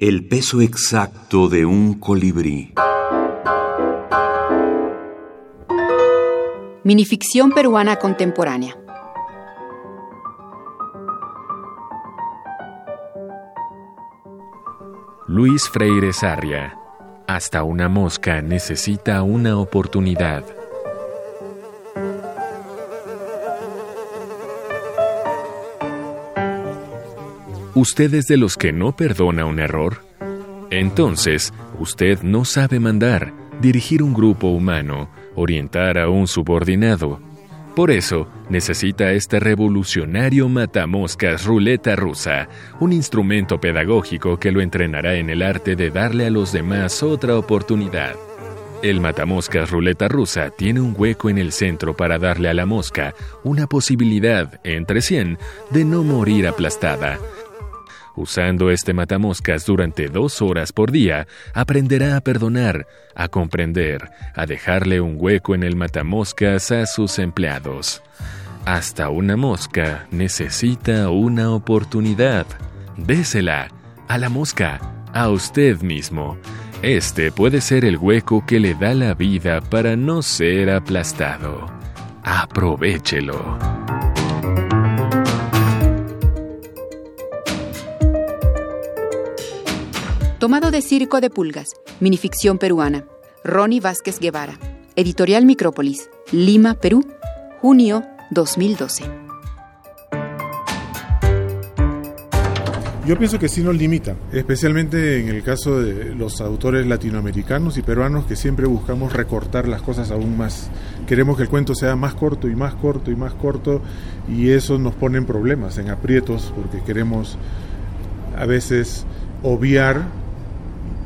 El peso exacto de un colibrí. Minificción peruana contemporánea. Luis Freire Sarria. Hasta una mosca necesita una oportunidad. ¿Usted es de los que no perdona un error? Entonces, usted no sabe mandar, dirigir un grupo humano, orientar a un subordinado. Por eso, necesita este revolucionario matamoscas ruleta rusa, un instrumento pedagógico que lo entrenará en el arte de darle a los demás otra oportunidad. El matamoscas ruleta rusa tiene un hueco en el centro para darle a la mosca una posibilidad, entre 100, de no morir aplastada, Usando este matamoscas durante dos horas por día, aprenderá a perdonar, a comprender, a dejarle un hueco en el matamoscas a sus empleados. Hasta una mosca necesita una oportunidad. Désela a la mosca, a usted mismo. Este puede ser el hueco que le da la vida para no ser aplastado. Aprovechelo. Tomado de Circo de Pulgas, minificción peruana. Ronnie Vázquez Guevara. Editorial Micrópolis, Lima, Perú, junio 2012. Yo pienso que sí nos limita, especialmente en el caso de los autores latinoamericanos y peruanos que siempre buscamos recortar las cosas aún más. Queremos que el cuento sea más corto y más corto y más corto y eso nos pone en problemas, en aprietos, porque queremos a veces obviar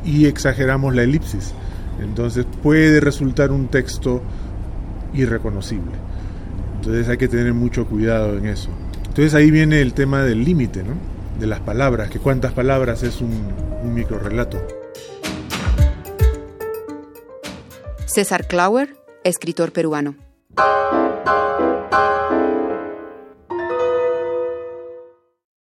y exageramos la elipsis. Entonces puede resultar un texto irreconocible. Entonces hay que tener mucho cuidado en eso. Entonces ahí viene el tema del límite, ¿no? De las palabras, que cuántas palabras es un, un microrelato. César Clauer, escritor peruano.